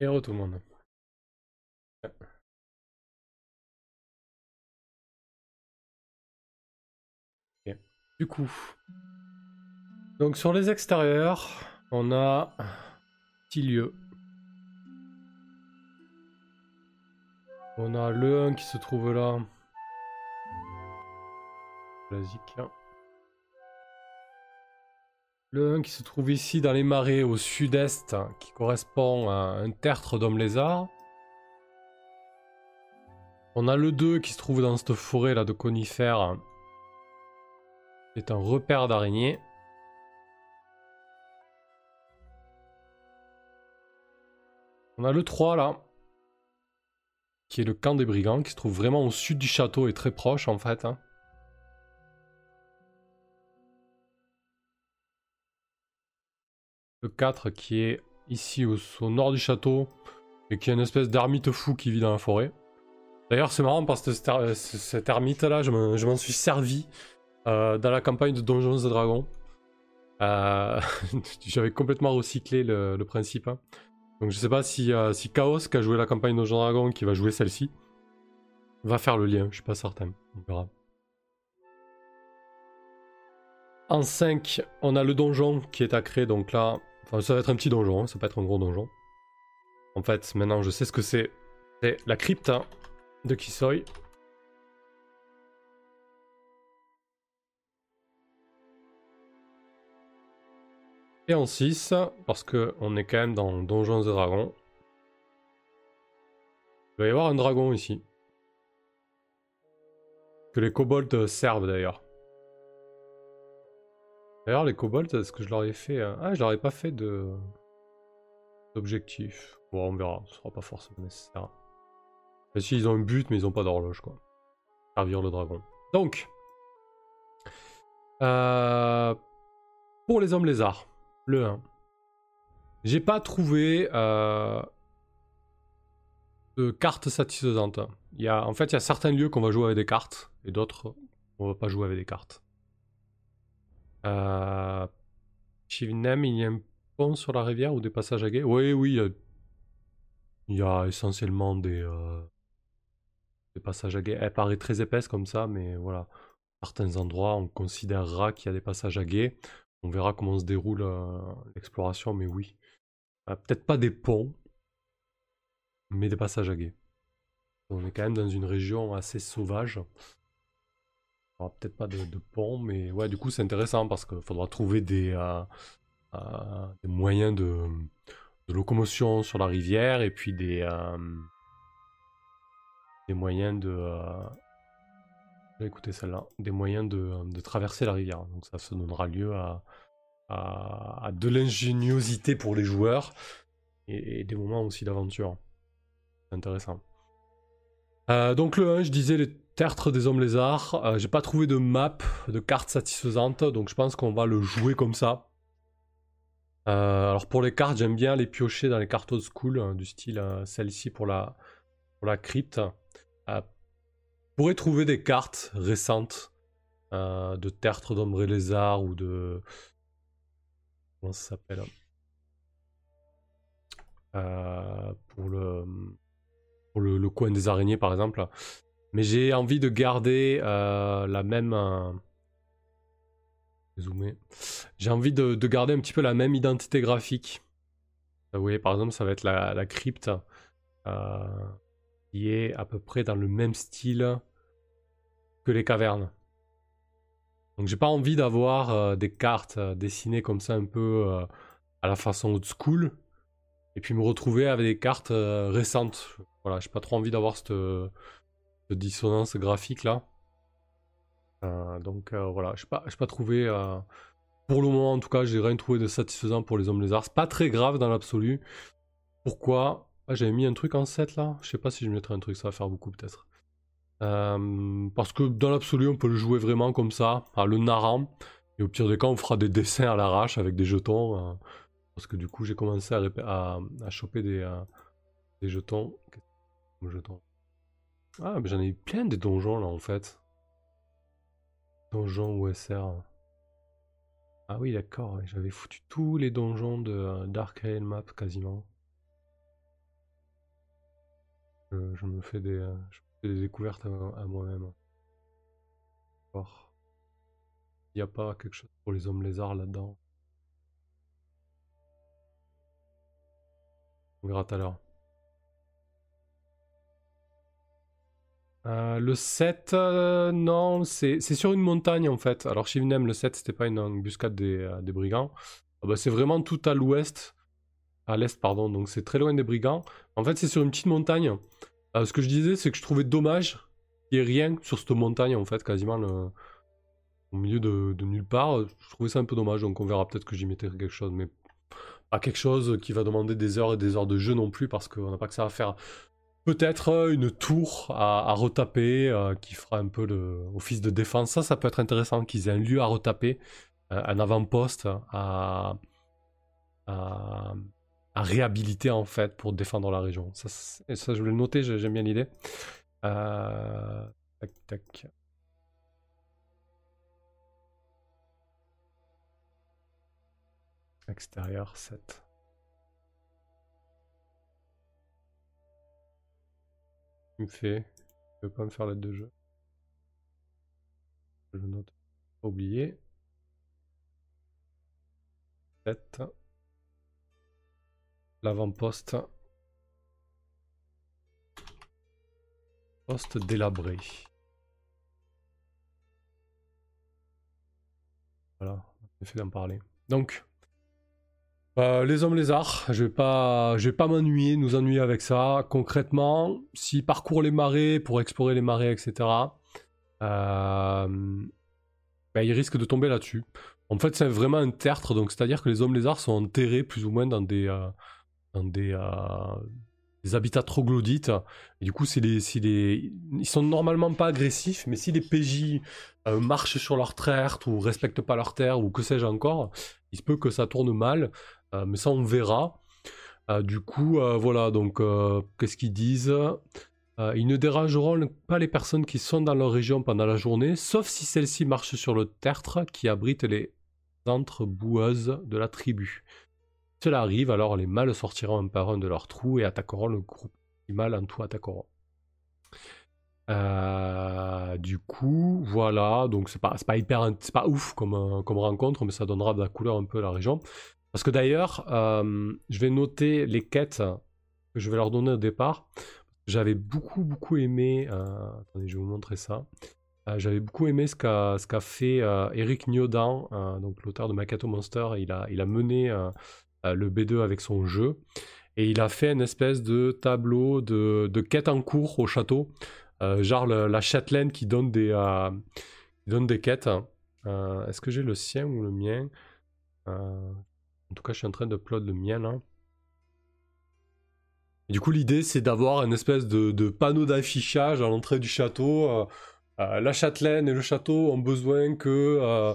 Héros tout le monde. Du coup, donc sur les extérieurs, on a petit lieu. On a le 1 qui se trouve là. Basique. Le 1 qui se trouve ici dans les marais au sud-est, qui correspond à un tertre d'homme lézard. On a le 2 qui se trouve dans cette forêt là de conifères. C'est un repère d'araignées. On a le 3 là, qui est le camp des brigands, qui se trouve vraiment au sud du château et très proche en fait. Hein. Le 4 qui est ici au, nord du château et qui est une espèce d'ermite fou qui vit dans la forêt. D'ailleurs c'est marrant parce que cet, ermite là, je m'en suis servi euh, dans la campagne de Donjons et Dragons. Euh, j'avais complètement recyclé le, principe. Hein. Donc je sais pas si, euh, si Chaos, qui a joué la campagne de Donjons Dragon, qui va jouer celle-ci, va faire le lien, je suis pas certain. On verra. En 5, on a le donjon qui est à créer, donc là, enfin, ça va être un petit donjon, hein, ça peut être un gros donjon. En fait, maintenant je sais ce que c'est. C'est la crypte hein, de Kisoi. Et en 6, parce qu'on est quand même dans Donjons et Dragons, il va y avoir un dragon ici. Que les kobolds servent d'ailleurs. D'ailleurs, les kobolds, est-ce que je leur ai fait. Euh, ah, je leur ai pas fait de. d'objectif. Bon, on verra, ce sera pas forcément nécessaire. Si, ils ont un but, mais ils ont pas d'horloge, quoi. Servir le dragon. Donc. Euh, pour les hommes lézards. Le 1. J'ai pas trouvé euh, de cartes satisfaisantes. Il y a, en fait, il y a certains lieux qu'on va jouer avec des cartes et d'autres on va pas jouer avec des cartes. Euh, Chivnem, il y a un pont sur la rivière ou des passages à guet? Oui, oui, il y, a, essentiellement des, euh, des passages à guet. Elle paraît très épaisse comme ça, mais voilà. Certains endroits, on considérera qu'il y a des passages à guet. On verra comment se déroule euh, l'exploration, mais oui. Peut-être pas des ponts, mais des passages à guet. On est quand même dans une région assez sauvage. Peut-être pas de, ponts, mais ouais, du coup c'est intéressant parce qu'il faudra trouver des, euh, des moyens de, locomotion sur la rivière et puis des, des moyens de écouter celle-là, des moyens de, traverser la rivière. Donc ça se donnera lieu à, de l'ingéniosité pour les joueurs et, des moments aussi d'aventure. C'est intéressant. Euh, donc le 1, je disais les tertres des hommes lézards. Euh, j'ai pas trouvé de map, de carte satisfaisante, donc je pense qu'on va le jouer comme ça. Euh, alors pour les cartes, j'aime bien les piocher dans les cartes old school, hein, du style celle-ci pour la, crypte pourrait trouver des cartes récentes euh, de tertre d'ombre et lézard ou de. Comment ça s'appelle euh, Pour, le, pour le, coin des araignées par exemple. Mais j'ai envie de garder euh, la même. J'ai envie de, garder un petit peu la même identité graphique. Vous voyez, par exemple, ça va être la, la crypte qui est à peu près dans le même style les cavernes. Donc j'ai pas envie d'avoir euh, des cartes euh, dessinées comme ça un peu euh, à la façon old school et puis me retrouver avec des cartes récentes. Voilà, j'ai pas trop envie d'avoir cette, dissonance graphique là. donc voilà, je pas, pas trouvé. pour le moment en tout cas, j'ai rien trouvé de satisfaisant pour les hommes lézards. C'est pas très grave dans l'absolu. Pourquoi? Ah, J'avais mis un truc en 7 là. Je sais pas si je mettrais un truc, ça va faire beaucoup peut-être. Euh, parce que dans l'absolu, on peut le jouer vraiment comme ça, à le narrant. Et au pire des cas, on fera des dessins à l'arrache avec des jetons. Euh, parce que du coup, j'ai commencé à, choper des, euh, des jetons Ah, mais j'en ai eu plein des donjons là en fait. Donjons OSR. Ah oui, d'accord, j'avais foutu tous les donjons de Dark Map quasiment. je, me fais des, des découvertes à, moi-même. Il n'y a pas quelque chose pour les hommes lézards là-dedans. On verra tout à l'heure. Euh, le 7, euh, non, c'est sur une montagne en fait. Alors Shivnem, le 7, c'était pas une embuscade des, euh, brigands. Ah bah, c'est vraiment tout à l'ouest, à l'est, pardon, donc c'est très loin des brigands. En fait, c'est sur une petite montagne. ce que je disais, c'est que je trouvais dommage qu'il n'y ait rien sur cette montagne en fait, quasiment au milieu de, de, nulle part. Je trouvais ça un peu dommage, donc on verra peut-être que j'y mettrai quelque chose, mais pas quelque chose qui va demander des heures et des heures de jeu non plus, parce qu'on n'a pas que ça à faire. Peut-être euh, une tour à, retaper euh, qui fera un peu le office de défense. Ça, ça peut être intéressant qu'ils aient un lieu à retaper, euh, un avant-poste à, réhabiliter en fait pour défendre la région. Ça, ça je voulais le noter, j'aime bien l'idée. tac, tac. Extérieur 7. Me fait Je veux pas me faire l'aide de jeu. Je note. Oublié. 7. L'avant-poste. Poste délabré. Voilà, on fait d'en parler. Donc, euh, les hommes lézards, je vais pas, vais pas m'ennuyer, nous ennuyer avec ça. Concrètement, s'ils parcourent les marais pour explorer les marais, etc., euh, ben, ils risquent de tomber là-dessus. En fait, c'est vraiment un tertre, donc c'est-à-dire que les hommes lézards sont enterrés plus ou moins dans des, euh, des, habitats troglodytes. Du coup, c'est les, sont normalement pas agressifs, mais si les PJ marchent sur leur terre ou respectent pas leur terre ou que sais-je encore, il se peut que ça tourne mal. Euh, mais ça, on verra. Euh, du coup, euh, voilà, donc, qu'est-ce qu'ils disent? Ils ne dérangeront pas les personnes qui sont dans leur région pendant la journée, sauf si celles-ci marchent sur le tertre qui abrite les entre boueuses de la tribu. Cela arrive, alors les mâles sortiront un par un de leur trou et attaqueront le groupe. Les mâles en tout attaqueront. Du coup, voilà, donc c'est pas, pas hyper, c'est pas ouf comme, comme rencontre, mais ça donnera de la couleur un peu à la région. Parce que d'ailleurs, euh, je vais noter les quêtes que je vais leur donner au départ. J'avais beaucoup, beaucoup aimé. Euh, attendez, je vais vous montrer ça. Euh, j'avais beaucoup aimé ce qu'a fait Eric Niodan, donc l'auteur de Makato Monster. Il a, il a mené le B2 avec son jeu. Et il a fait une espèce de tableau de, de quêtes en cours au château. Genre la châtelaine qui donne des, des quêtes. Est-ce que j'ai le sien ou le mien? En tout cas, je suis en train de plot le mien du coup, l'idée, c'est d'avoir une espèce de, panneau d'affichage à l'entrée du château. Euh, euh, la châtelaine et le château ont besoin que,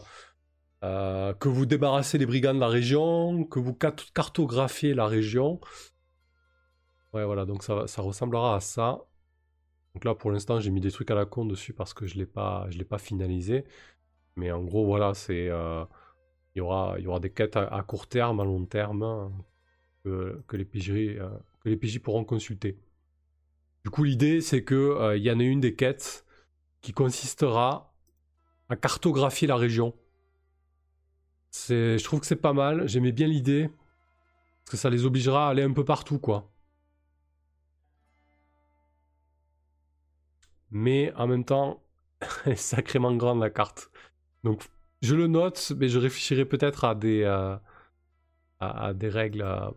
euh, vous débarrassez les brigands de la région, que vous cartographiez la région. Ouais, voilà, donc ça ressemblera à ça. Donc là, pour l'instant, j'ai mis des trucs à la con dessus parce que je l'ai pas, pas finalisé. Mais en gros, voilà, c'est il y aura, il y aura des quêtes à, court terme, à long terme, hein, que, les PJ, euh, que les pourront consulter. Du coup, l'idée, c'est qu'il euh, il y en a une des quêtes qui consistera à cartographier la région. Je trouve que c'est pas mal, j'aimais bien l'idée, parce que ça les obligera à aller un peu partout, quoi. Mais en même temps, elle est sacrément grande la carte. Donc je le note, mais je réfléchirai peut-être à des, euh, règles euh,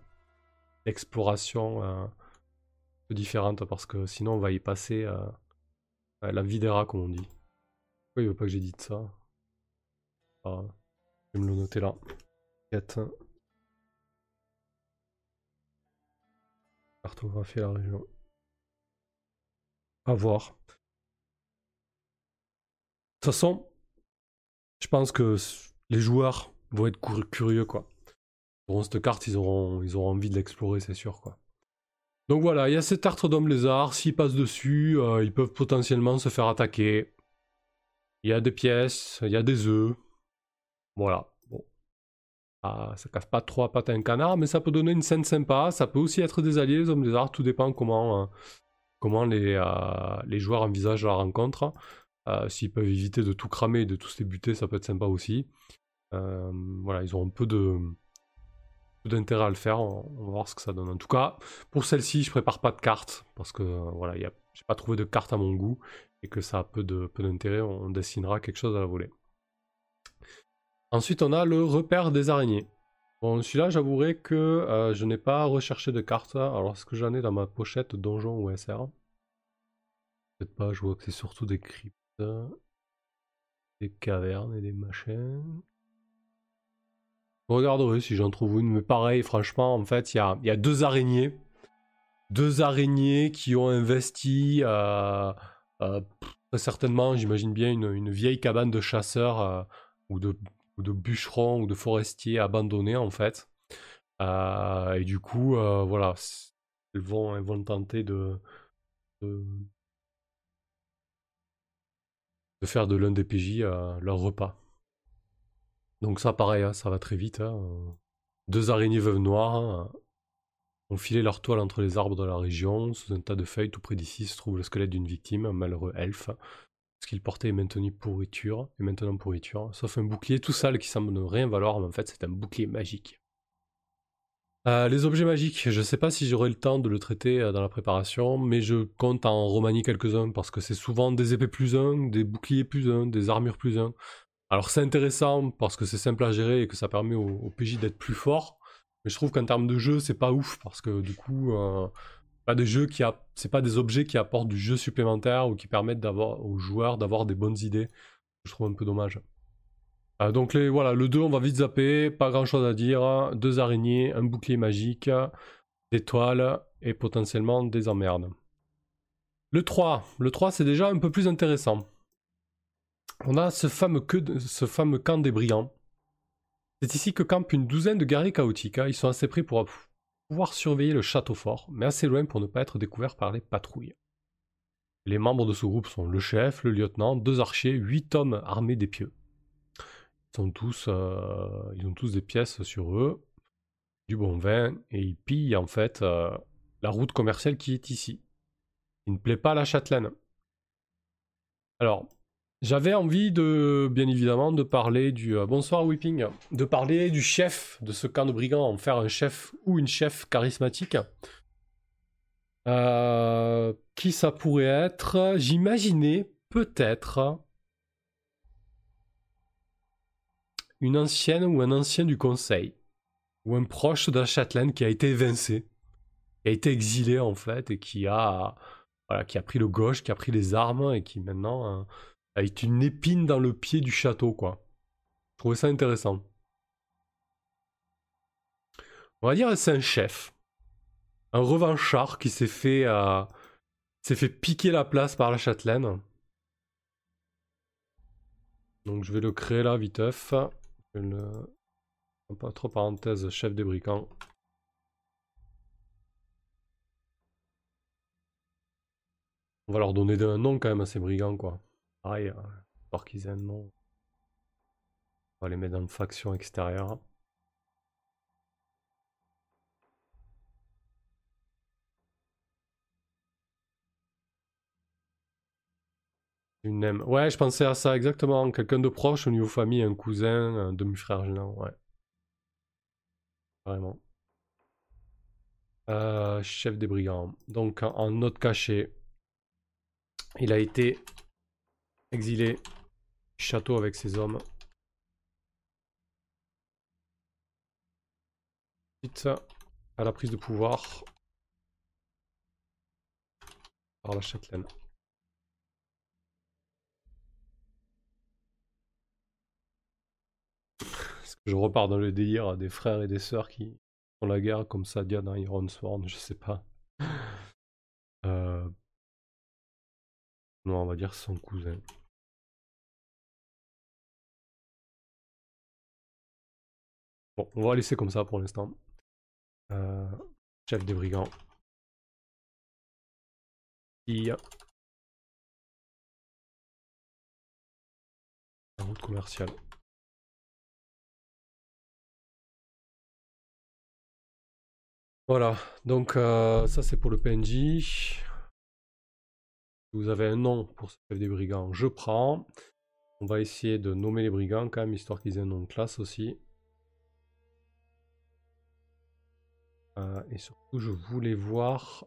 d'exploration euh, différentes parce que sinon on va y passer la rats, comme on dit. Pourquoi il veut pas que j'ai dit ça? Ah, Je vais me le noter là. 4. Cartographier la région. À voir. Toute façon, je pense que les joueurs vont être curieux, quoi. Ils cette carte, ils auront, envie de l'explorer, c'est sûr, quoi. Donc voilà, il y a cette tertre d'homme lézard. S'ils passent dessus, euh, ils peuvent potentiellement se faire attaquer. Il y a des pièces, il y a des œufs. Voilà. Bon. Ah, ça casse pas trois pattes à un canard, mais ça peut donner une scène sympa. Ça peut aussi être des alliés, les hommes lézards. Tout dépend comment, euh, comment les, les joueurs envisagent la rencontre. S'ils peuvent éviter de tout cramer et de tous les buter, ça peut être sympa aussi. voilà, ils ont un peu d'intérêt à le faire. On, va voir ce que ça donne. En tout cas, pour celle-ci, je prépare pas de cartes parce que voilà, j'ai pas trouvé de carte à mon goût et que ça a peu de peu d'intérêt. On dessinera quelque chose à la volée. Ensuite, on a le repère des araignées. Bon, celui-là, j'avouerai que euh, je n'ai pas recherché de cartes. Alors, est-ce que j'en ai dans ma pochette donjon ou SR Peut-être pas, je vois que c'est surtout des cryptes, des cavernes et des machins. Je regarderai si j'en trouve une, mais pareil, franchement, en fait, il y a, deux araignées. Deux araignées qui ont investi, euh, euh, très certainement, j'imagine bien, une, vieille cabane de chasseurs euh, ou, de, bûcherons ou de forestiers abandonnés, en fait. et du coup, voilà, elles vont, tenter de, faire de l'un des PJ leur repas. Donc ça, pareil, hein, ça va très vite. Hein. Deux araignées veuves noires hein, ont filé leur toile entre les arbres de la région. Sous un tas de feuilles, tout près d'ici, se trouve le squelette d'une victime, un malheureux elfe. Ce qu'il portait est maintenant pourriture, et maintenant pourriture, sauf un bouclier tout sale qui semble ne rien valoir, mais en fait c'est un bouclier magique. Euh, les objets magiques, je ne sais pas si j'aurai le temps de le traiter euh, dans la préparation, mais je compte en remanier quelques-uns parce que c'est souvent des épées plus 1, des boucliers plus 1, des armures plus 1. Alors c'est intéressant parce que c'est simple à gérer et que ça permet au, PJ d'être plus fort. Mais je trouve qu'en termes de jeu, c'est pas ouf parce que du coup, euh, pas des c'est pas des objets qui apportent du jeu supplémentaire ou qui permettent aux joueurs d'avoir des bonnes idées. Je trouve un peu dommage. Euh, donc voilà, le 2, on va vite zapper, pas grand chose à dire. Deux araignées, un bouclier magique, des toiles et potentiellement des emmerdes. Le 3, le 3 c'est déjà un peu plus intéressant on a ce fameux, ce fameux camp des brillants. C'est ici que campent une douzaine de guerriers chaotiques. Ils sont assez près pour pouvoir surveiller le château fort, mais assez loin pour ne pas être découverts par les patrouilles. Les membres de ce groupe sont le chef, le lieutenant, deux archers, huit hommes armés d'épieux. Ils, sont tous, euh, ils ont tous des pièces sur eux, du bon vin, et ils pillent en fait euh, la route commerciale qui est ici. Il ne plaît pas à la châtelaine. Alors, j'avais envie de, bien évidemment, de parler du... Euh, bonsoir Whipping. De parler du chef de ce camp de brigands, en faire un chef ou une chef charismatique. Qui ça pourrait être? J'imaginais peut-être une ancienne ou un ancien du conseil, ou un proche la châtelaine qui a été évincé, qui a été exilé en fait, et qui a, voilà, qui a pris le gauche, qui a pris les armes, et qui maintenant... Euh, avec une épine dans le pied du château, quoi. Je trouvais ça intéressant. On va dire c'est un chef. Un revanchard qui s'est fait, euh, s'est fait piquer la place par la châtelaine. Donc je vais le créer là, viteuf. Je le... Pas trop parenthèse, chef des brigands. On va leur donner un nom quand même à ces brigands, quoi. Pareil, euh, qu'ils aient un nom. On va les mettre dans une faction extérieure. Ouais, je pensais à ça exactement. Quelqu'un de proche au niveau famille, un cousin, un demi-frère gênant, ouais. Vraiment. Euh, chef des brigands. Donc en note cachée, il a été Exilé. Château avec ses hommes. Vite à la prise de pouvoir. Par la châtelaine. Est-ce que je repars dans le délire des frères et des sœurs qui font la guerre comme Sadia dans Iron Sworn Je sais pas. Euh... Non, on va dire son cousin. Bon, on va laisser comme ça pour l'instant. Euh, chef des brigands. a La route commerciale. Voilà, donc euh, ça c'est pour le PNJ. vous avez un nom pour ce chef des brigands, je prends. On va essayer de nommer les brigands quand même, histoire qu'ils aient un nom de classe aussi. Euh, et surtout, je voulais voir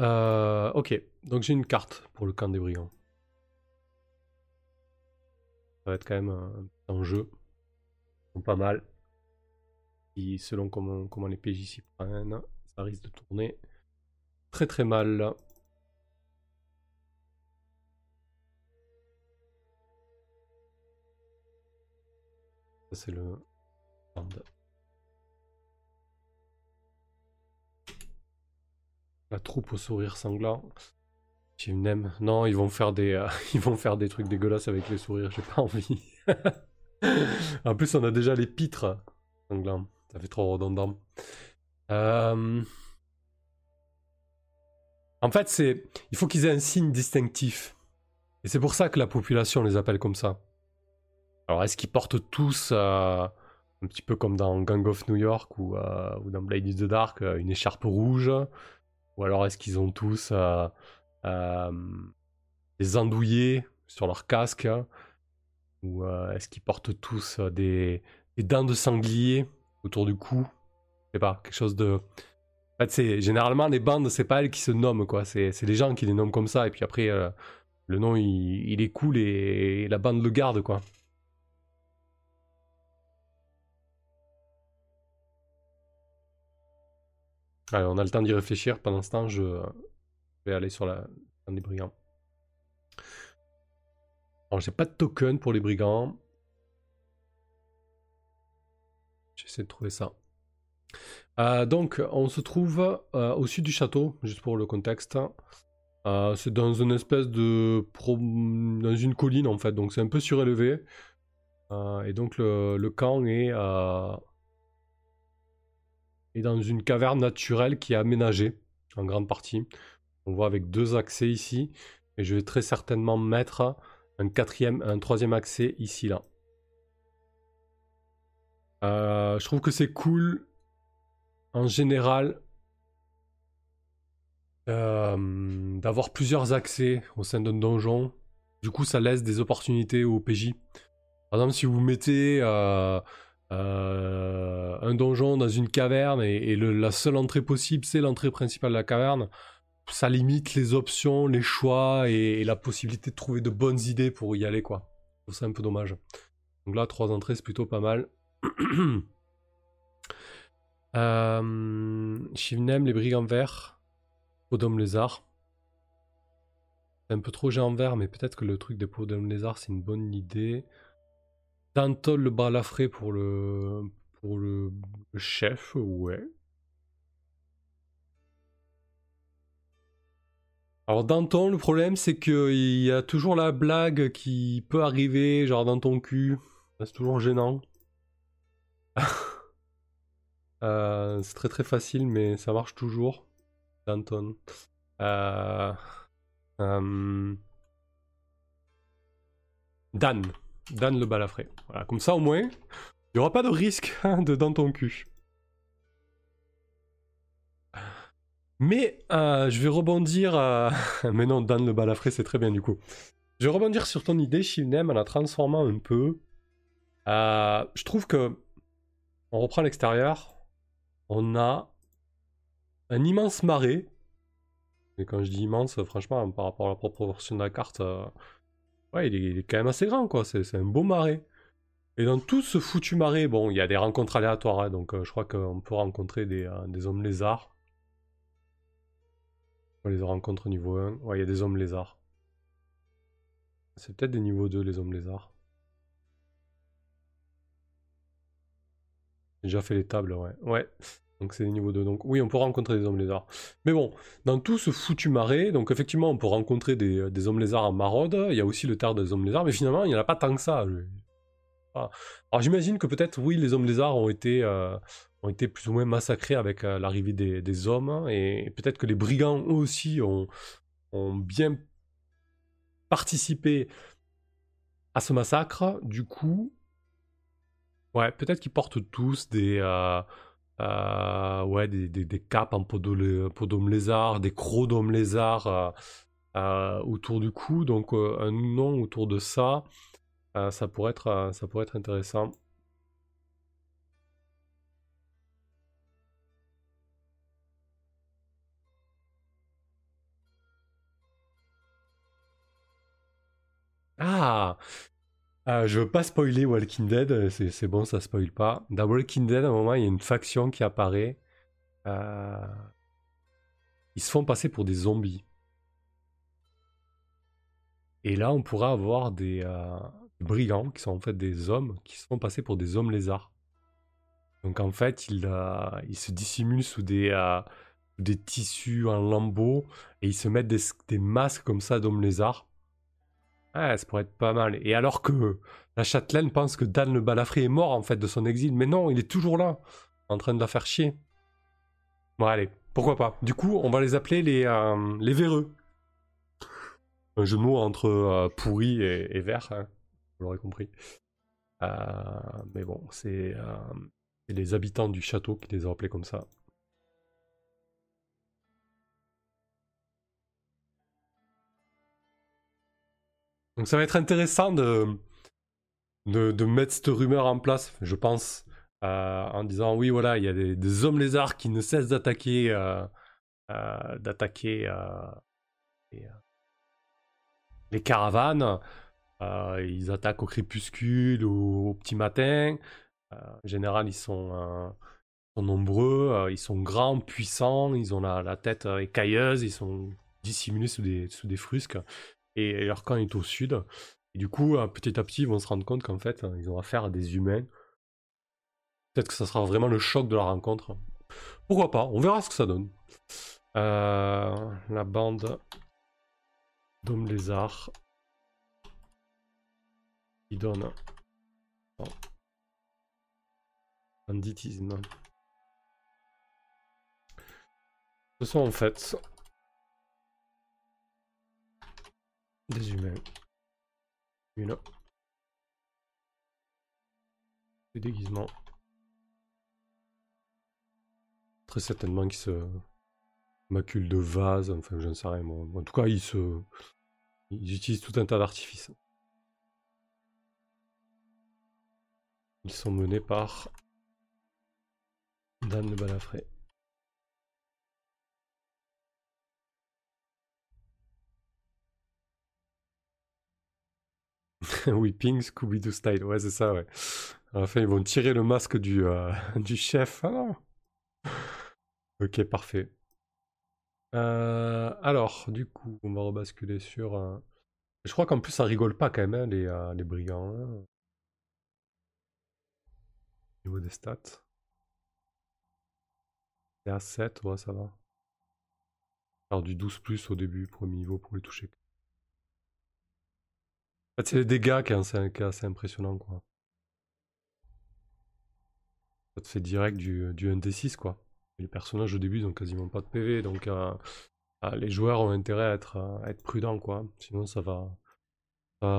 Euh, ok, donc j'ai une carte pour le camp des brigands. Va être quand même un, enjeu. pas mal. Et selon comment, comment les PJ s'y prennent, ça risque de tourner très très mal. Ça c'est le La troupe au sourire sanglant. Non, ils vont faire des, euh, ils vont faire des trucs dégueulasses avec les sourires. J'ai pas envie. en plus, on a déjà les pitres sanglants. Ça fait trop redondant. Euh, en fait, c'est, il faut qu'ils aient un signe distinctif. Et c'est pour ça que la population les appelle comme ça. Alors, est-ce qu'ils portent tous, euh, un petit peu comme dans Gang of New York ou, dans Blade in the Dark, une écharpe rouge? Ou alors est-ce qu'ils ont tous des andouillés sur leur casque Ou euh, est-ce qu'ils portent tous des, dents de sanglier autour du cou? Je sais pas, quelque chose de... En fait, c'est, généralement, les bandes, c'est pas elles qui se nomment, quoi. C'est, les gens qui les nomment comme ça, et puis après, le nom, il, est cool, et, la bande le garde, quoi. Allez, on a le temps d'y réfléchir. Pendant ce temps, je vais aller sur la brigands. Alors, j'ai pas de token pour les brigands. J'essaie de trouver ça. Euh, donc, on se trouve euh, au sud du château, juste pour le contexte. Euh, c'est dans une espèce de... dans une colline, en fait. Donc, c'est un peu surélevé. et donc, le, camp est et dans une caverne naturelle qui est aménagée en grande partie. On voit avec deux accès ici. Et je vais très certainement mettre un quatrième, un troisième accès ici là. Euh, je trouve que c'est cool en général euh, d'avoir plusieurs accès au sein d'un donjon. Du coup, ça laisse des opportunités au PJ. Par exemple, si vous mettez euh, un donjon dans une caverne et, la seule entrée possible c'est l'entrée principale de la caverne, ça limite les options, les choix et, la possibilité de trouver de bonnes idées pour y aller quoi. C'est un peu dommage. Donc là, trois entrées c'est plutôt pas mal. euh, Shivnem, les brigands verts, Podom lézard. C'est un peu trop géant vert, mais peut-être que le truc des Podom lézard c'est une bonne idée. Dantol le balafré pour le pour le, chef, ouais. Alors Danton, le problème c'est qu'il y a toujours la blague qui peut arriver, genre dans ton cul. C'est toujours gênant. Euh, c'est très très facile, mais ça marche toujours. Danton. Euh, euh, Dan. Dan le balafré. Voilà, comme ça au moins, il n'y aura pas de risque hein, de dans ton cul. Mais euh, je vais rebondir. Euh, mais non, Dan le balafré, c'est très bien du coup. Je vais rebondir sur ton idée, Shivnem, en la transformant un peu. Euh, je trouve que. On reprend l'extérieur. On a un immense marais. Et quand je dis immense, franchement, par rapport à la proportion de la carte, Ouais, il est, quand même assez grand, quoi. C'est un beau marais. Et dans tout ce foutu marais, bon, il y a des rencontres aléatoires, hein, donc je crois qu'on peut rencontrer des, hommes lézards. On les rencontre au niveau 1. Ouais, il y a des hommes lézards. C'est peut-être des niveaux 2, les hommes lézards. J'ai déjà fait les tables, ouais. Ouais. Donc c'est niveau 2. Donc oui, on peut rencontrer des hommes lézards. Mais bon, dans tout ce foutu marais, donc effectivement, on peut rencontrer des, hommes lézards en maraude. Il y a aussi le terre des hommes lézards, mais finalement, il n'y en a pas tant que ça. Alors j'imagine que peut-être, oui, les hommes lézards ont été, euh, ont été plus ou moins massacrés avec euh, l'arrivée des, hommes. Et peut-être que les brigands, eux aussi, ont, bien participé à ce massacre. Du coup, Ouais, peut-être qu'ils portent tous des, euh, euh, ouais, des, capes en podome lézard, des chrodomes lézard euh, autour du cou. Donc un nom autour de ça, ça, pourrait être, ça pourrait être intéressant. Ah euh, je veux pas spoiler Walking Dead, euh, c'est bon, ça spoil pas. Dans Walking Dead, à un moment, il y a une faction qui apparaît. Euh, ils se font passer pour des zombies. Et là, on pourra avoir des, brigands, qui sont en fait des hommes, qui se font passer pour des hommes lézards. Donc en fait, ils, se dissimulent sous des, tissus en lambeaux, et ils se mettent des masques comme ça d'hommes lézards. Ouais, ça pourrait être pas mal. Et alors que la châtelaine pense que Dan le balafré est mort en fait de son exil, mais non, il est toujours là, en train de la faire chier. Bon, allez, pourquoi pas. Du coup, on va les appeler les, euh, les véreux. Un jeu de mots entre euh, pourri et, vert, hein, vous l'aurez compris. Euh, mais bon, c'est les habitants du château qui les ont appelés comme ça. Donc ça va être intéressant de, de, mettre cette rumeur en place, je pense, euh, en disant oui, voilà, il y a des, hommes lézards qui ne cessent d'attaquer euh, euh, d'attaquer les, caravanes. ils attaquent au crépuscule ou au petit matin. en général, ils sont, nombreux, ils sont grands, puissants, ils ont la, tête écailleuse, ils sont dissimulés sous des, sous des frusques et leur camp est au sud. Et du coup, euh, petit à petit, ils vont se rendre compte qu'en fait, euh, ils ont affaire à des humains. Peut-être que ça sera vraiment le choc de la rencontre. Pourquoi pas On verra ce que ça donne. Euh, la bande d'hommes lézards qui donne banditisme. Ce sont en fait Des humains. Une. Des déguisements. Très certainement qu'ils se maculent de vase, enfin je ne sais rien. En tout cas, ils se. Ils utilisent tout un tas d'artifices. Ils sont menés par Dan de Balafré. Whipping Scooby-Doo style, ouais, c'est ça, ouais. À la fin, ils vont tirer le masque du, euh, du chef. Ah ok, parfait. Euh, alors, du coup, on va rebasculer sur. Euh, je crois qu'en plus, ça rigole pas quand même, hein, les, les brigands. Hein. Au niveau des stats. C'est à 7, ouais, ça va. Alors, du 12 plus au début, premier niveau pour les toucher c'est les dégâts qui est assez, impressionnant, quoi. Ça te fait direct du, du 1d6, quoi. les personnages au début, ils ont quasiment pas de PV, donc euh, euh, les joueurs ont intérêt à être, être prudents, quoi. Sinon, ça va,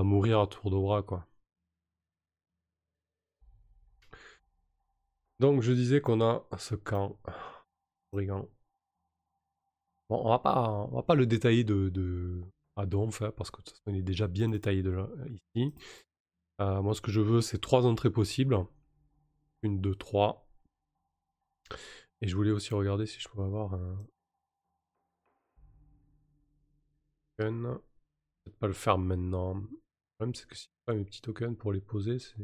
mourir à tour de bras, quoi. Donc, je disais qu'on a ce camp brigand. Bon, on va pas, on va pas le détailler de, à Donf, hein, parce que façon, il est déjà bien détaillé de ici. Euh, moi, ce que je veux, c'est trois entrées possibles. Une, deux, trois. Et je voulais aussi regarder si je pouvais avoir un token. Peut-être pas le faire maintenant. Le problème, c'est que si je pas mes petits tokens pour les poser, c'est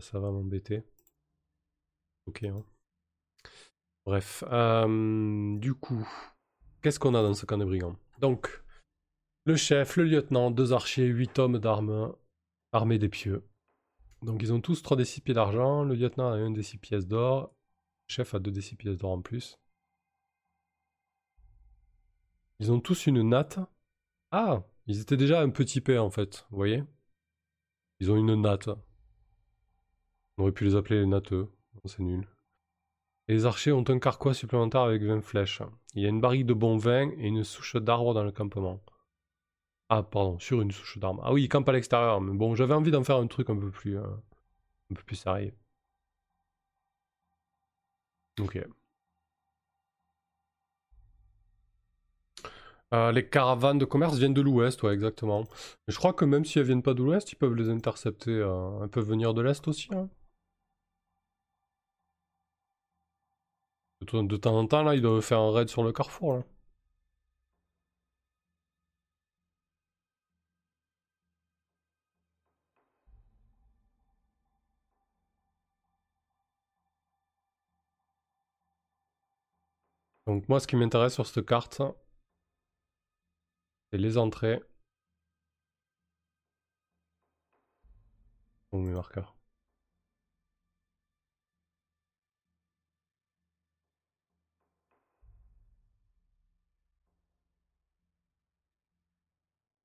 ça, va m'embêter. Ok. Hein. Bref. Euh, du coup, qu'est-ce qu'on a dans ce camp de brigands Donc, le chef, le lieutenant, deux archers, huit hommes d'armes armés des pieux. Donc ils ont tous 3 des 6 pieds d'argent, le lieutenant a 1 des 6 pièces d'or, le chef a 2 des 6 pièces d'or en plus. Ils ont tous une natte. Ah, ils étaient déjà un petit peu en fait, vous voyez Ils ont une natte. On aurait pu les appeler les natteux, c'est nul. Et les archers ont un carquois supplémentaire avec 20 flèches. Il y a une barrique de bon vin et une souche d'arbre dans le campement. Ah, pardon, sur une souche d'armes. Ah oui, il campe à l'extérieur. Mais bon, j'avais envie d'en faire un truc un peu plus. Euh, sérieux. Ok. Euh, les caravanes de commerce viennent de l'ouest, ouais, exactement. Je crois que même si elles viennent pas de l'ouest, ils peuvent les intercepter. euh, elles peuvent venir de l'est aussi. hein. De temps en temps, là, ils doivent faire un raid sur le carrefour. Là. Donc moi, ce qui m'intéresse sur cette carte, c'est les entrées. Oh, mes marqueurs.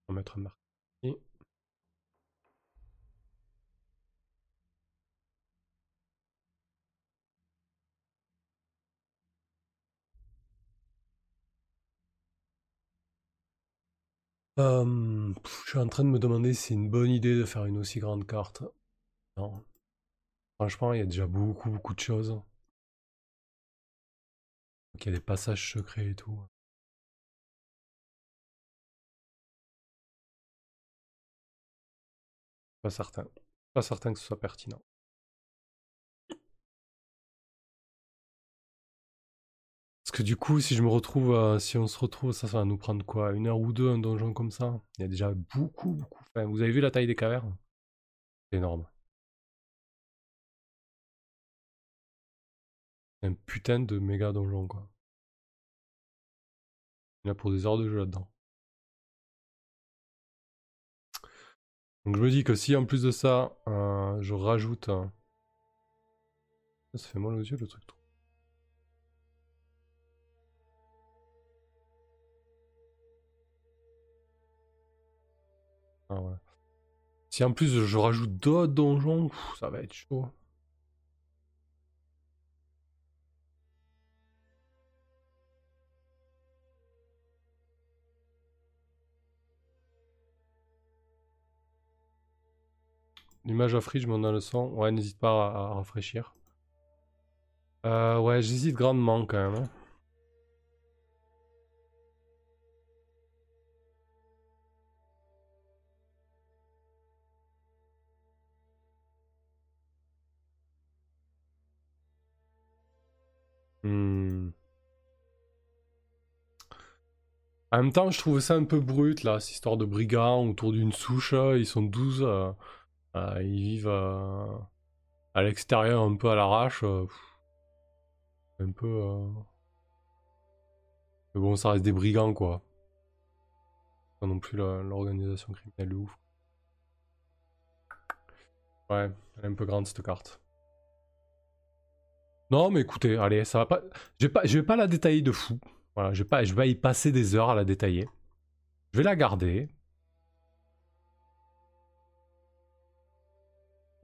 On va mettre un marqueur Je suis en train de me demander si c'est une bonne idée de faire une aussi grande carte. Non. Franchement, il y a déjà beaucoup, beaucoup de choses. Il y a des passages secrets et tout. Pas certain. Pas certain que ce soit pertinent. Que du coup, si je me retrouve, euh, si on se retrouve, ça, ça va nous prendre quoi Une heure ou deux, un donjon comme ça? Il y a déjà beaucoup, beaucoup. Vous avez vu la taille des cavernes? C'est énorme. Un putain de méga donjon, quoi. Il y en a pour des heures de jeu là-dedans. Donc je me dis que si en plus de ça, euh, je rajoute... euh, Ça fait mal aux yeux le truc. Ah. Si en plus je rajoute d'autres donjons, ça va être chaud. L'image à free, je m'en donne le son. Ouais, n'hésite pas à, à rafraîchir. Euh, ouais, j'hésite grandement quand même. hein. En même temps, je trouve ça un peu brut là, cette histoire de brigands autour d'une souche. Ils sont 12, euh, euh, ils vivent euh, à l'extérieur un peu à l'arrache. un peu. Mais bon, ça reste des brigands quoi. Pas non plus l'organisation criminelle ouf. Ouais, elle est un peu grande cette carte. Non, mais écoutez, allez, ça va pas. Je vais pas, je vais pas la détailler de fou. Voilà, je vais pas, y passer des heures à la détailler. Je vais la garder.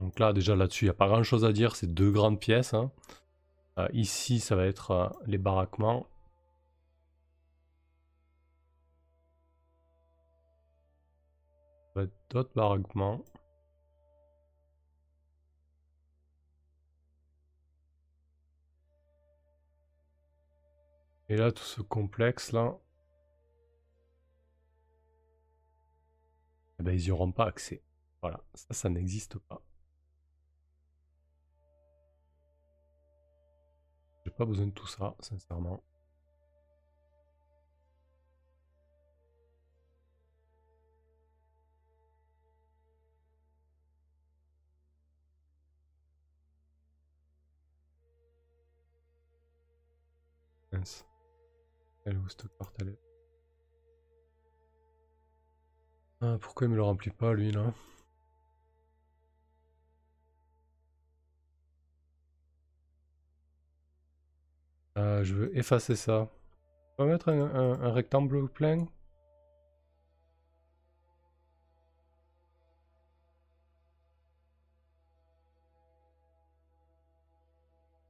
Donc là, déjà là-dessus, il n'y a pas grand-chose à dire. C'est deux grandes pièces. hein. Euh, ici, ça va être euh, les baraquements. D'autres baraquements. Et là, tout ce complexe-là, eh ben, ils n'y auront pas accès. Voilà, ça, ça n'existe pas. J'ai pas besoin de tout ça, sincèrement. Elle carte elle est Ah, pourquoi il me le remplit pas lui là? Euh, Je veux effacer ça. On va mettre un- un rectangle plein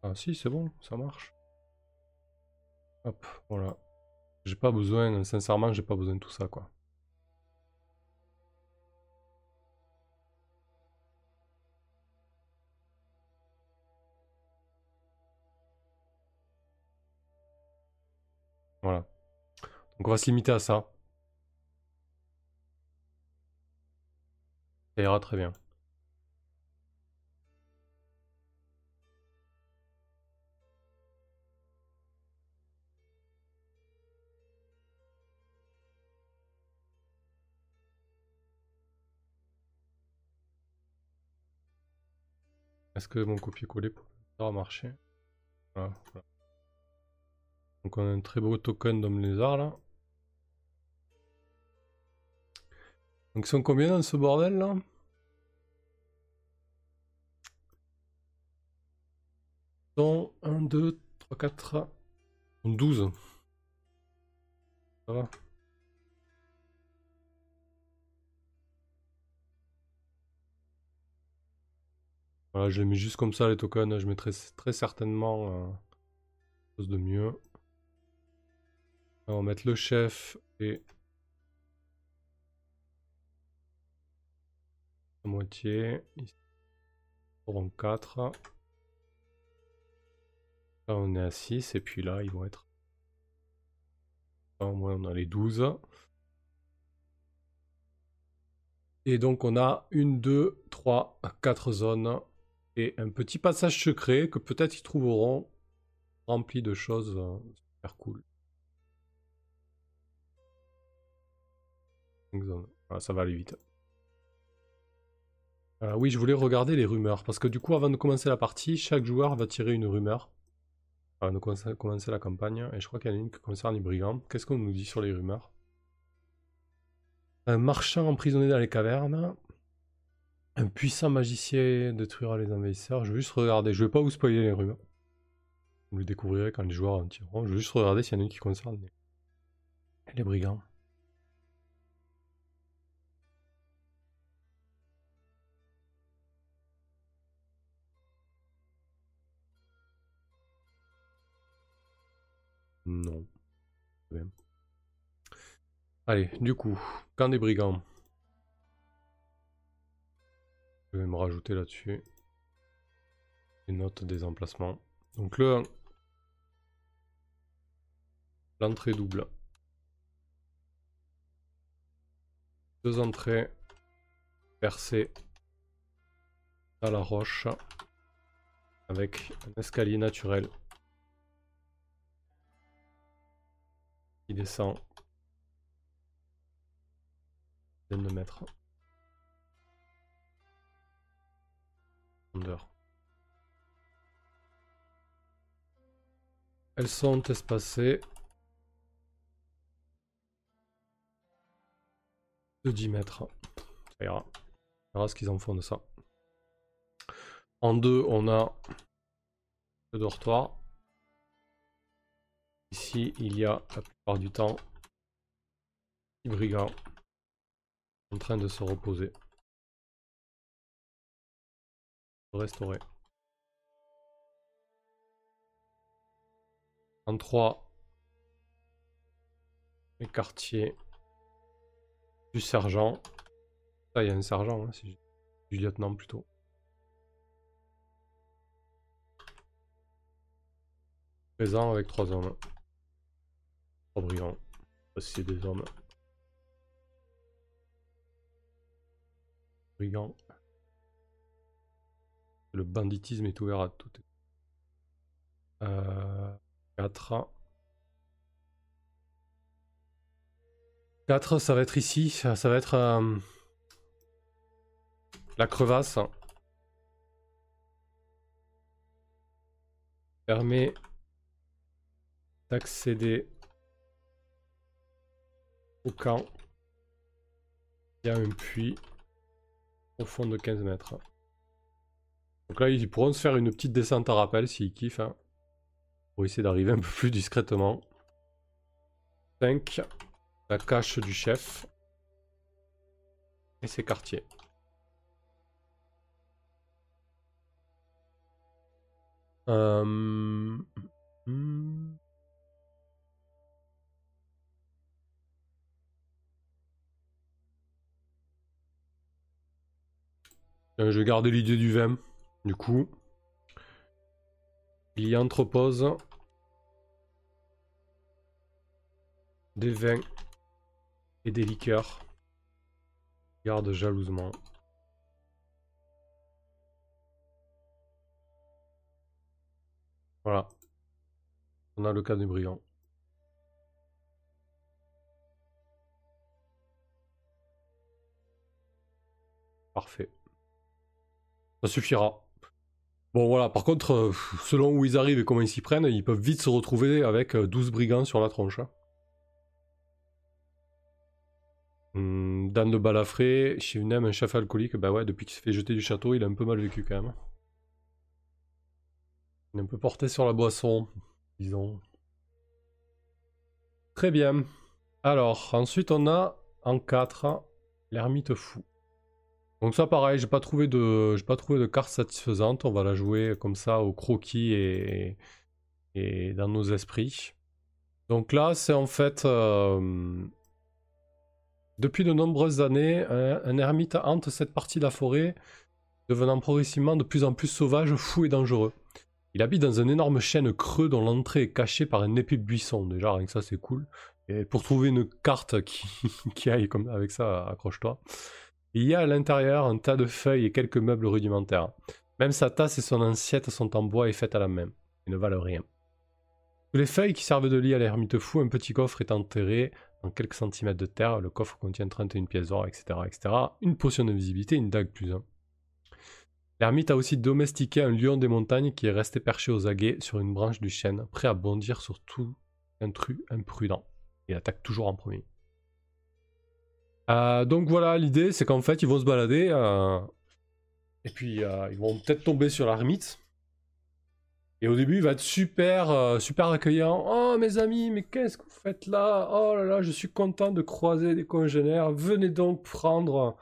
Ah si, c'est bon, ça marche. Hop, voilà. J'ai pas besoin, sincèrement, j'ai pas besoin de tout ça, quoi. Voilà. Donc on va se limiter à ça. Ça ira très bien. Est-ce que mon copier-coller pourra marcher. Donc on a un très beau token d'homme lézard là. Donc ils sont combien dans ce bordel là? Ils sont 1, 2, 3, 4, 12. Ça va Voilà, je les mets juste comme ça les tokens. Je mettrai très certainement euh, quelque chose de mieux. on va mettre le chef et la moitié. Ici, auront 4. Là, on est à 6 et puis là, ils vont être. Au moins, on a les 12. Et donc, on a une, deux, trois, quatre zones et un petit passage secret que peut-être ils trouveront rempli de choses euh, super cool. ça va aller vite. Euh, oui, je voulais regarder les rumeurs, parce que du coup, avant de commencer la partie, chaque joueur va tirer une rumeur. Avant de commencer la campagne, et je crois qu'il y en a une qui concerne les brigands. Qu'est-ce qu'on nous dit sur les rumeurs? Un marchand emprisonné dans les cavernes. Un puissant magicien détruira les envahisseurs. Je vais juste regarder. Je vais pas vous spoiler les rumeurs. Vous le découvrirez quand les joueurs en tireront. Je vais juste regarder s'il y en a une qui concerne les, brigands. Non. Allez, du coup, quand des brigands. Je vais me rajouter là-dessus. Une note des emplacements. Donc le l'entrée double. Deux entrées percées à la roche avec un escalier naturel qui descend de mètres. Elles sont espacées de 10 mètres. On verra ce qu'ils en font de ça. En deux, on a le dortoir. Ici, il y a la plupart du temps les brigands en train de se reposer restaurer. En 3, les quartiers du sergent. Ça, il y a un sergent, hein, du lieutenant plutôt. Présent avec trois hommes. Trois brigands. Voici des hommes. Brigands. Le banditisme est ouvert à tout. Euh, 4. 4, ça va être ici. Ça, va être euh, la crevasse. Permet d'accéder au camp. Il y a un puits au fond de 15 mètres. Donc là, ils pourront se faire une petite descente à rappel s'ils kiffent. Hein, pour essayer d'arriver un peu plus discrètement. 5. La cache du chef. Et ses quartiers. Euh, hmm. Je vais garder l'idée du vin. Du coup, il y entrepose des vins et des liqueurs. Garde jalousement. Voilà. On a le cas des brillants. Parfait. Ça suffira. Bon voilà, par contre, euh, selon où ils arrivent et comment ils s'y prennent, ils peuvent vite se retrouver avec 12 euh, brigands sur la tronche. Hein. Hmm, Dan de Balafré, Shivnem, un chef alcoolique, bah ouais, depuis qu'il s'est fait jeter du château, il a un peu mal vécu quand même. Il est un peu porté sur la boisson, disons. Très bien. Alors, ensuite on a en 4 l'ermite fou. Donc ça pareil, j'ai pas trouvé de pas trouvé de carte satisfaisante, on va la jouer comme ça au croquis et, et dans nos esprits. Donc là, c'est en fait euh, depuis de nombreuses années, un, ermite hante cette partie de la forêt, devenant progressivement de plus en plus sauvage, fou et dangereux. Il habite dans un énorme chêne creux dont l'entrée est cachée par un épais buisson. Déjà, rien que ça, c'est cool. Et pour trouver une carte qui, qui aille comme avec ça, accroche-toi. Il y a à l'intérieur un tas de feuilles et quelques meubles rudimentaires. Même sa tasse et son assiette sont en bois et faites à la main. Ils ne valent rien. Sous les feuilles qui servent de lit à l'ermite fou, un petit coffre est enterré en quelques centimètres de terre. Le coffre contient 31 pièces d'or, etc., etc. Une potion de visibilité, une dague plus un. L'ermite a aussi domestiqué un lion des montagnes qui est resté perché aux aguets sur une branche du chêne, prêt à bondir sur tout intrus imprudent. Il attaque toujours en premier. Euh, donc voilà, l'idée c'est qu'en fait ils vont se balader euh, et puis euh, ils vont peut-être tomber sur l'ermite. Et au début il va être super, super accueillant. Oh mes amis, mais qu'est-ce que vous faites là? Oh là là, je suis content de croiser des congénères. Venez donc prendre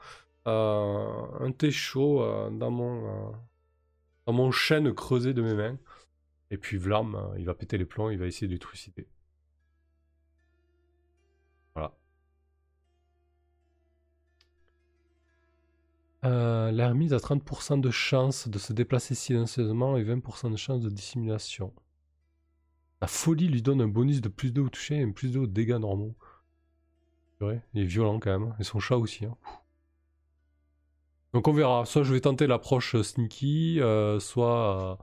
un thé chaud dans mon dans mon chêne creusé de mes mains. Et puis Vlam, il va péter les plombs, il va essayer de trucider. Euh, L'ermite a 30% de chance de se déplacer silencieusement et 20% de chance de dissimulation. La folie lui donne un bonus de plus 2 au toucher et plus 2 aux dégâts normaux. il est violent quand même. Et son chat aussi. Hein. Donc on verra. Soit je vais tenter l'approche sneaky, euh, soit,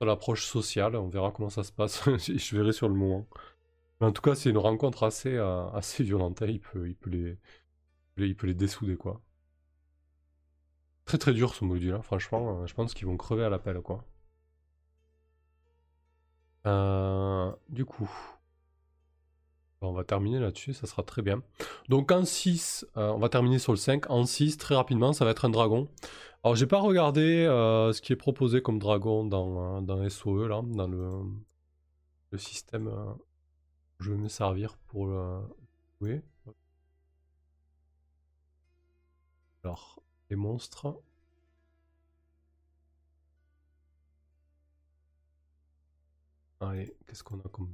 l'approche sociale. On verra comment ça se passe. je verrai sur le moment. En tout cas, c'est une rencontre assez, euh, violente. Hein. Il, peut les, il peut les dessouder quoi. Très très dur ce module, là, franchement, euh, je pense qu'ils vont crever à l'appel quoi. Euh, du coup, on va terminer là-dessus, ça sera très bien. Donc en 6, euh, on va terminer sur le 5. En 6, très rapidement, ça va être un dragon. Alors j'ai pas regardé ce qui est proposé comme dragon dans, dans SOE, là, dans le, le système. je vais me servir pour le jouer. Alors, les monstres. Allez, qu'est-ce qu'on a comme...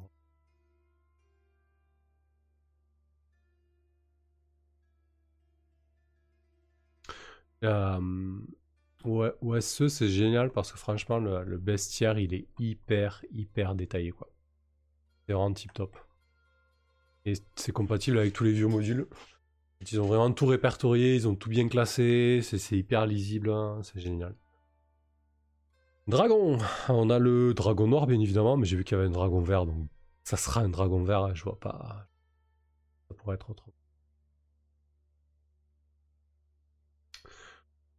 Euh, ouais, OSE c'est génial parce que franchement le, bestiaire il est hyper hyper détaillé quoi. C'est vraiment tip top. Et c'est compatible avec tous les vieux modules. Ils ont vraiment tout répertorié, ils ont tout bien classé, c'est hyper lisible, hein, c'est génial. Dragon On a le dragon noir bien évidemment, mais j'ai vu qu'il y avait un dragon vert, donc ça sera un dragon vert, je vois pas... Ça pourrait être autre.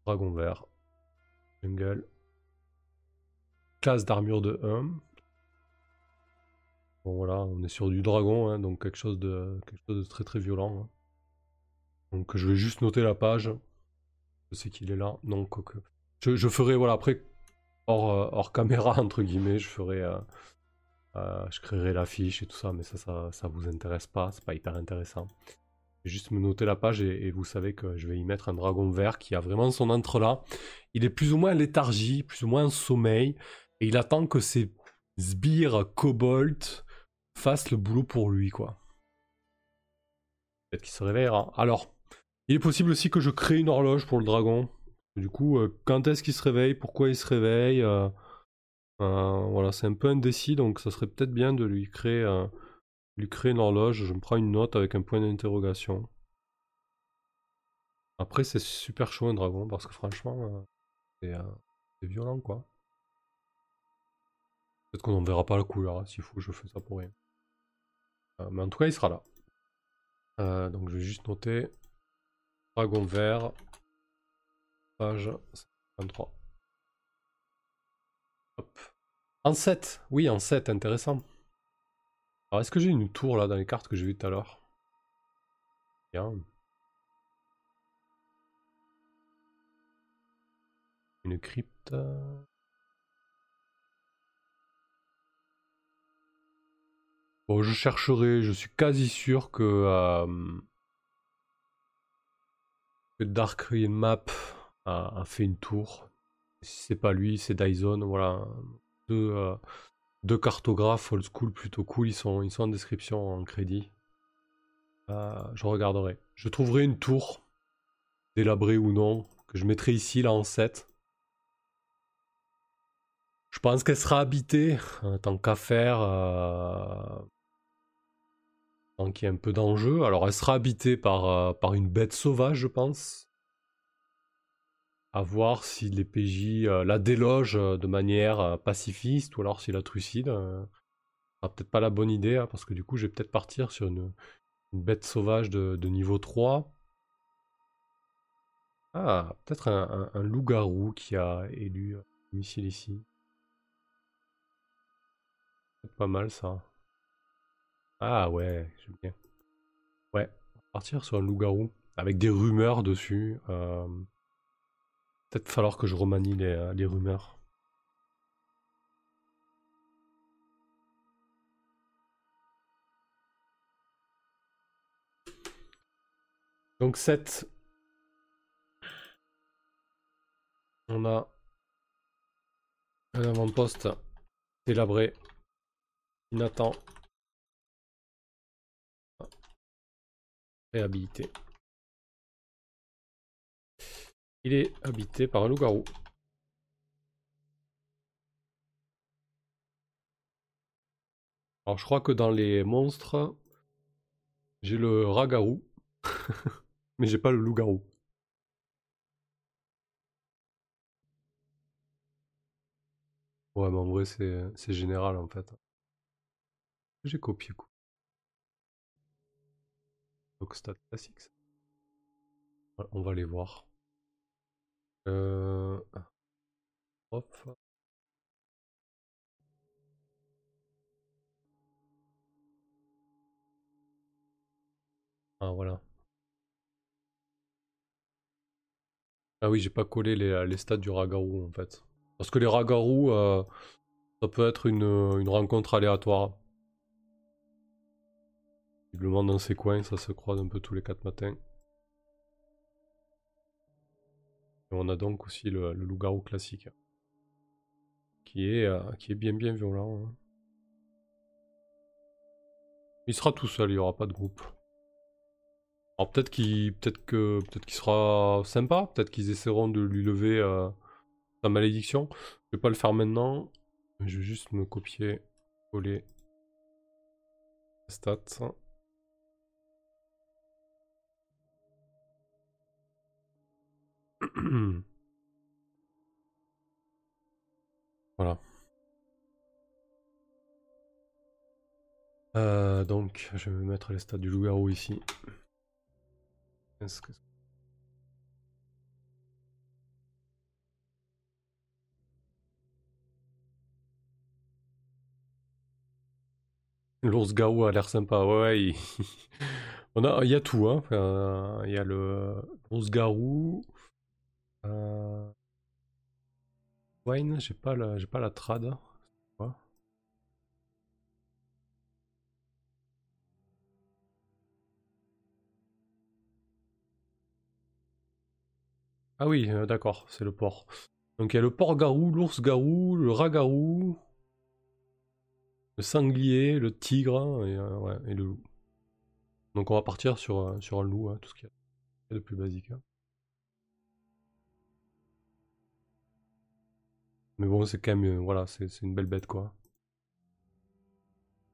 Dragon vert. Jungle. Classe d'armure de 1. Bon voilà, on est sur du dragon, hein, donc quelque chose, de, quelque chose de très très violent. Hein. Donc je vais juste noter la page. Je sais qu'il est là. Non, Je, je, ferai, voilà, après, hors, euh, caméra, entre guillemets, je ferai. Euh, euh, je créerai l'affiche et tout ça, mais ça, ça, ça vous intéresse pas, c'est pas hyper intéressant. Je vais juste me noter la page et, vous savez que je vais y mettre un dragon vert qui a vraiment son entre là. Il est plus ou moins léthargie, plus ou moins en sommeil, et il attend que ses sbires kobold fassent le boulot pour lui, quoi. Peut-être qu'il se réveillera. Alors, il est possible aussi que je crée une horloge pour le dragon. Du coup, euh, quand est-ce qu'il se réveille? Pourquoi il se réveille? Euh, euh, Voilà, c'est un peu indécis, donc ça serait peut-être bien de lui créer lui créer une horloge, je me prends une note avec un point d'interrogation. Après, c'est super chaud un dragon parce que franchement, c'est violent quoi. Peut-être qu'on n'en verra pas la couleur, hein, s'il faut, je fais ça pour rien. Mais en tout cas, il sera là. donc je vais juste noter dragon vert, page 53. Hop. En 7, oui, en 7, intéressant. Alors, est-ce que j'ai une tour là dans les cartes que j'ai vues tout à l'heure? Bien. Une crypte. Bon, je chercherai, je suis quasi sûr que, euh, Dark Green Map a, fait une tour. Si c'est pas lui, c'est Dyson, voilà. Deux, euh, deux cartographes old school plutôt cool, ils sont, ils sont en description en crédit. Euh, je regarderai. Je trouverai une tour, délabrée ou non, que je mettrai ici, là, en 7. Je pense qu'elle sera habitée, tant qu'à faire. Euh... Tant qu'il y a un peu d'enjeu. Alors, elle sera habitée par, euh, une bête sauvage, je pense. À voir si les PJ euh, la délogent euh, de manière pacifiste ou alors si la trucide. peut-être pas la bonne idée, hein, parce que du coup, je vais peut-être partir sur une, bête sauvage de, niveau 3. Ah, peut-être un, loup-garou qui a élu missile ici. Pas mal ça. Ah ouais, j'aime bien. Ouais, partir sur un loup-garou avec des rumeurs dessus. Euh, peut-être falloir que je remanie les, euh, rumeurs. Donc 7. On a un avant-poste délabré. Nathan Réhabilité. Il est habité par un loup-garou. Alors je crois que dans les monstres, j'ai le ragarou, mais j'ai pas le loup-garou. Ouais, mais en vrai, c'est général en fait. J'ai copié coup. Donc Stat Classics. On va les voir. Euh... Hop. Ah voilà. Ah oui, j'ai pas collé les, les, stats du Ragarou en fait. Parce que les Ragarou, euh, ça peut être une, une rencontre aléatoire. Dans ces coins, ça se croise un peu tous les 4 matins. Et on a donc aussi le, loup-garou classique. Qui est, euh, qui est bien bien violent. Hein. Il sera tout seul, il n'y aura pas de groupe. Alors peut-être qu'il peut-être que peut-être qu'il sera sympa, peut-être qu'ils essaieront de lui lever euh, sa malédiction. Je vais pas le faire maintenant. Je vais juste me copier, coller stats. voilà. Euh, donc, je vais mettre les stats du loup-garou ici. L'ours garou a l'air sympa, ouais, il... On a, il y a tout, hein. il y a le l'ours garou, euh... Wine, j'ai pas la, j'ai pas la trad. Ah oui, euh, d'accord, c'est le port. Donc il y a le port-garou, l'ours-garou, le rat-garou, le sanglier, le tigre et, euh, et, le loup. Donc on va partir sur, sur un loup, hein, tout ce qu'il y a de plus basique. Hein. Mais bon, c'est quand même, euh, voilà, c'est une belle bête, quoi.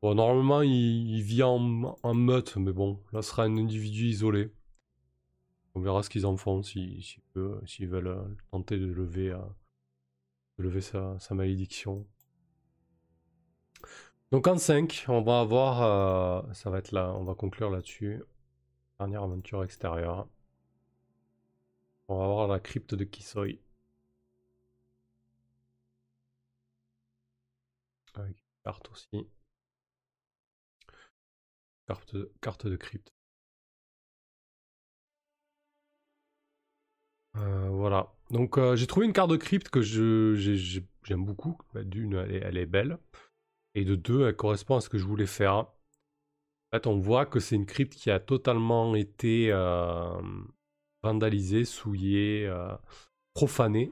Bon, normalement, il, vit en, en, meute, mais bon, là, ce sera un individu isolé. On verra ce qu'ils en font, s'ils veulent euh, tenter de lever, euh, de lever sa, malédiction. Donc en 5, on va avoir, euh, ça va être là, on va conclure là-dessus. Dernière aventure extérieure. On va avoir la crypte de Kisoi. Avec une carte aussi. Carte de, crypte. Euh, voilà. Donc euh, j'ai trouvé une carte de crypte que j'aime beaucoup. Bah, d'une, elle, est belle. Et de deux, elle correspond à ce que je voulais faire. En fait, on voit que c'est une crypte qui a totalement été euh, vandalisée, souillée, profanée.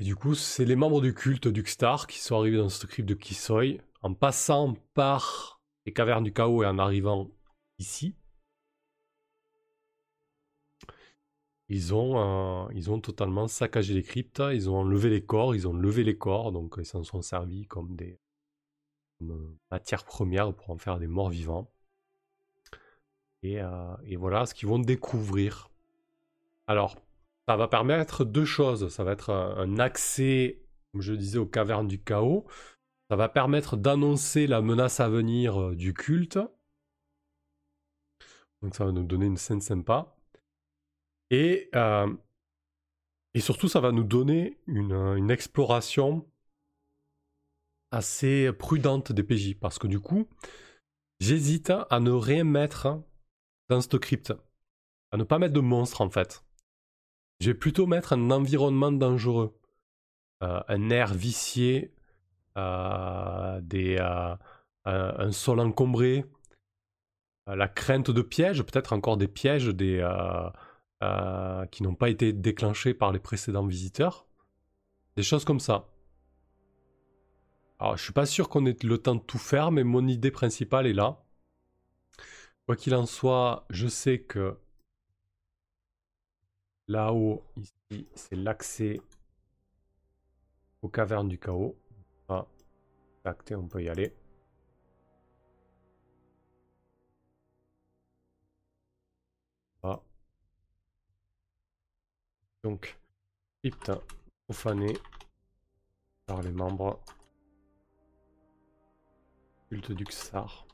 Et du coup, c'est les membres du culte d'Uxtar qui sont arrivés dans cette crypte de Kisoi en passant par les cavernes du chaos et en arrivant ici. Ils ont, euh, ils ont totalement saccagé les cryptes, ils ont enlevé les corps, ils ont levé les corps, donc ils s'en sont servis comme des euh, matières premières pour en faire des morts vivants. Et, euh, et voilà ce qu'ils vont découvrir. Alors, ça va permettre deux choses. Ça va être un accès, comme je disais, aux cavernes du chaos. Ça va permettre d'annoncer la menace à venir du culte. Donc ça va nous donner une scène sympa. Et, euh, surtout, ça va nous donner une, une, exploration assez prudente des PJ. Parce que du coup, j'hésite à ne rien mettre dans cette crypte. À ne pas mettre de monstres en fait. Je vais plutôt mettre un environnement dangereux. Euh, un air vicié, euh, des, un sol encombré, la crainte de pièges, peut-être encore des pièges, euh, qui n'ont pas été déclenchés par les précédents visiteurs. Des choses comme ça. Alors, je suis pas sûr qu'on ait le temps de tout faire, mais mon idée principale est là. Quoi qu'il en soit, je sais que là-haut, ici, c'est l'accès aux cavernes du chaos. Ah, acté, on peut y aller. Donc, crypte profané par les membres culte du Xar.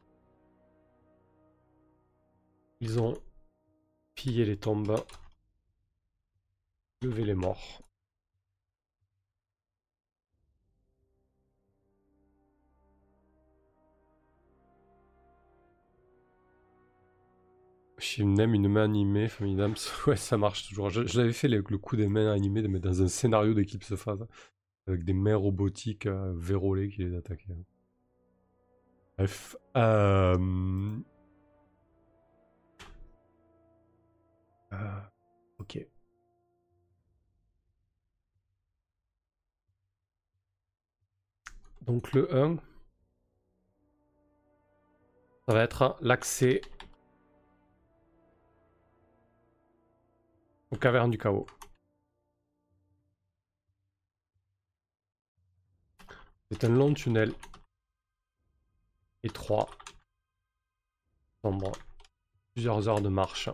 Ils ont pillé les tombes, les morts. Shimnem, une main animée, Family Dams, ouais, ça marche toujours. Je, l'avais fait le, coup des mains animées, mais dans un scénario d'équipe se phase, avec des mains robotiques euh, vérolées qui les attaquaient. Hein. Bref. Euh... Euh, ok. Donc le 1, ça va être l'accès aux cavernes du chaos. C'est un long tunnel étroit, sombre, plusieurs heures de marche.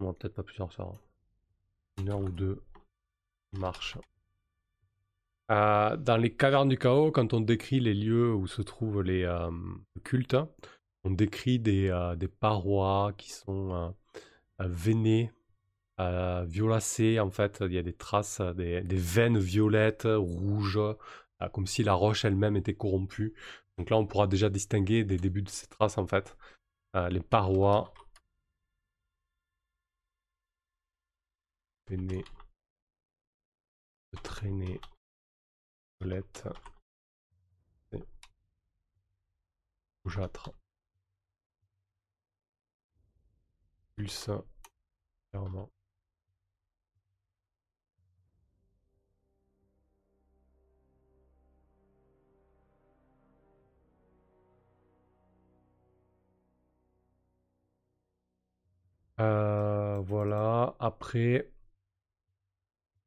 Bon, peut-être pas plusieurs heures, une heure ou deux de marche. Euh, dans les cavernes du chaos, quand on décrit les lieux où se trouvent les euh, cultes, on décrit des, euh, des parois qui sont veiné, euh, violacé, en fait, il y a des traces, des, veines violettes, rouges, comme si la roche elle-même était corrompue. Donc là, on pourra déjà distinguer des débuts de ces traces, en fait. Les parois. Veinées. De Violette. Rougeâtre. Pulse. Euh, voilà, après,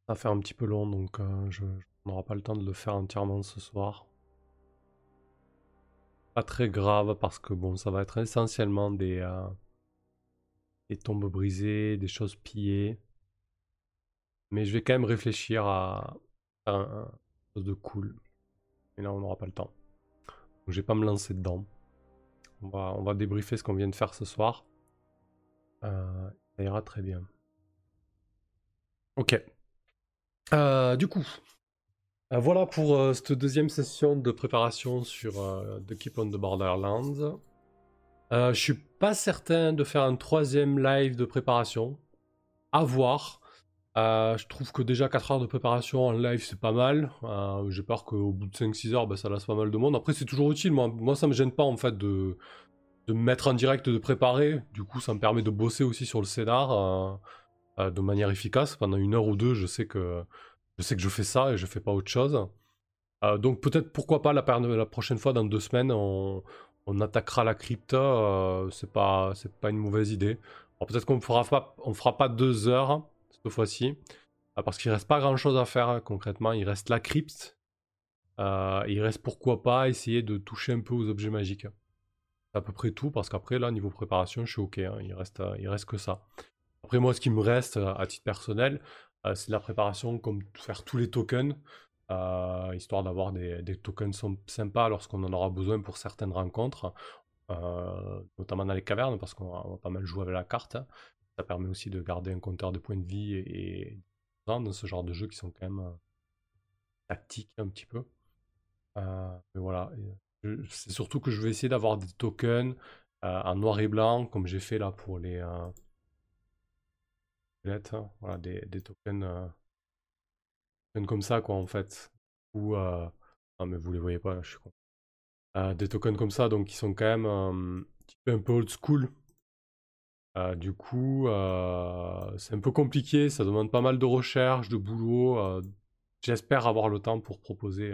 ça faire un petit peu long, donc euh, je, On n'aura pas le temps de le faire entièrement ce soir. Pas très grave parce que bon, ça va être essentiellement des, euh, tombes brisées, des choses pillées. Mais je vais quand même réfléchir à faire un, chose de cool. Et là, on n'aura pas le temps. Donc, je vais pas me lancer dedans. On va, on débriefer ce qu'on vient de faire ce soir. Euh, ça ira très bien. Ok. Euh, du coup, euh, voilà pour cette deuxième session de préparation sur The Keep on the Borderlands. je suis pas certain de faire un troisième live de préparation. À voir. je trouve que déjà 4 heures de préparation en live c'est pas mal. J'ai peur qu'au bout de 5-6 heures ben, ça laisse pas mal de monde. Après c'est toujours utile. Moi, moi ça me gêne pas en fait de, de me mettre en direct, de préparer. Du coup, ça me permet de bosser aussi sur le scénar euh, euh, de manière efficace. Pendant une heure ou deux, je sais que je, sais que je fais ça et je fais pas autre chose. Euh, donc peut-être pourquoi pas la, prochaine fois, dans deux semaines, on, attaquera la crypta. c'est pas c'est pas une mauvaise idée. Peut-être qu'on fera pas on fera pas deux heures cette fois-ci parce qu'il reste pas grand chose à faire hein, concrètement. Il reste la crypte. il reste pourquoi pas essayer de toucher un peu aux objets magiques à peu près tout, parce qu'après, là, niveau préparation, je suis OK. Hein, il, reste, euh, il reste que ça. Après, moi, ce qui me reste euh, à titre personnel, euh, c'est la préparation comme faire tous les tokens, histoire d'avoir des, tokens sympas lorsqu'on en aura besoin pour certaines rencontres, notamment dans les cavernes, parce qu'on va, pas mal jouer avec la carte. Ça permet aussi de garder un compteur de points de vie et, dans ce genre de jeux qui sont quand même tactiques un petit peu. mais voilà, c'est surtout que je vais essayer d'avoir des tokens euh, en noir et blanc, comme j'ai fait là pour les. Euh. Voilà, des, euh, tokens, comme ça, quoi, en fait. Ou. Ah, mais vous les voyez pas, là, je suis con. des tokens comme ça, donc qui sont quand même un peu old school. du coup, c'est un peu compliqué, ça demande pas mal de recherche, de boulot. J'espère avoir le temps pour proposer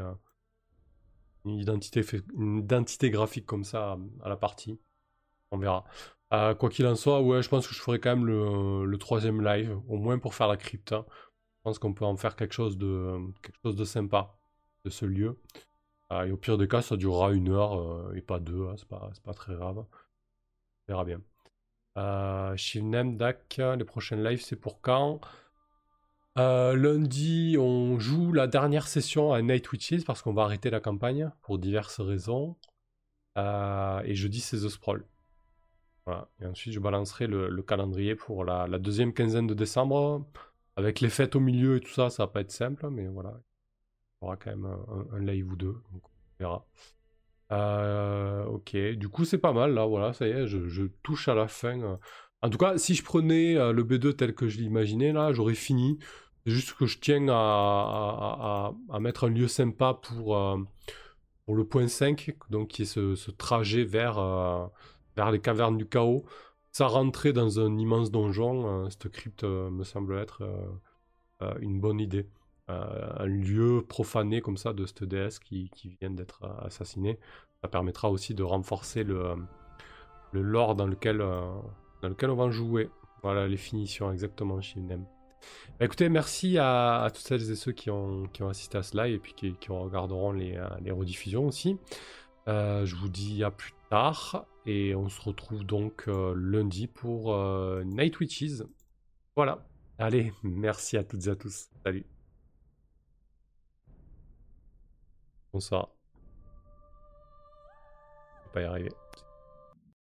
une identité, une identité graphique comme ça à la partie. On verra. Euh, quoi qu'il en soit, ouais, je pense que je ferai quand même le, troisième live, au moins pour faire la crypte. Hein. Je pense qu'on peut en faire quelque chose de, quelque chose de sympa de ce lieu. Euh, et au pire des cas, ça durera une heure euh, et pas deux, hein, c'est pas, pas, très grave. On verra bien. Euh, Shivnem, Dak, les prochaines lives, c'est pour quand? Euh, lundi, on joue la dernière session à Night Witches parce qu'on va arrêter la campagne pour diverses raisons. Euh, et jeudi, c'est The Sprawl. Voilà. Et ensuite, je balancerai le, calendrier pour la, deuxième quinzaine de décembre. Avec les fêtes au milieu et tout ça, ça va pas être simple, mais voilà. Il y aura quand même un, live ou deux, donc on verra. Euh, ok, du coup, c'est pas mal là, voilà, ça y est, je, touche à la fin. En tout cas, si je prenais le B2 tel que je l'imaginais, là, j'aurais fini. C'est juste que je tiens à, mettre un lieu sympa pour, euh, pour le point 5, donc qui est ce, trajet vers, euh, vers les cavernes du chaos. Ça rentrer dans un immense donjon, euh, cette crypte me semble être une bonne idée. un lieu profané comme ça de cette déesse qui, vient d'être assassinée. Ça permettra aussi de renforcer le, lore dans lequel, dans lequel on va jouer. Voilà les finitions exactement chez Unem. Bah, écoutez, merci à, toutes celles et ceux qui ont, qui ont assisté à ce live et puis qui, regarderont les, euh, rediffusions aussi. Euh, je vous dis à plus et on se retrouve donc euh, lundi pour Night Witches. Voilà. Allez, merci à toutes et à tous. Salut. Bonsoir. Je vais pas y arriver.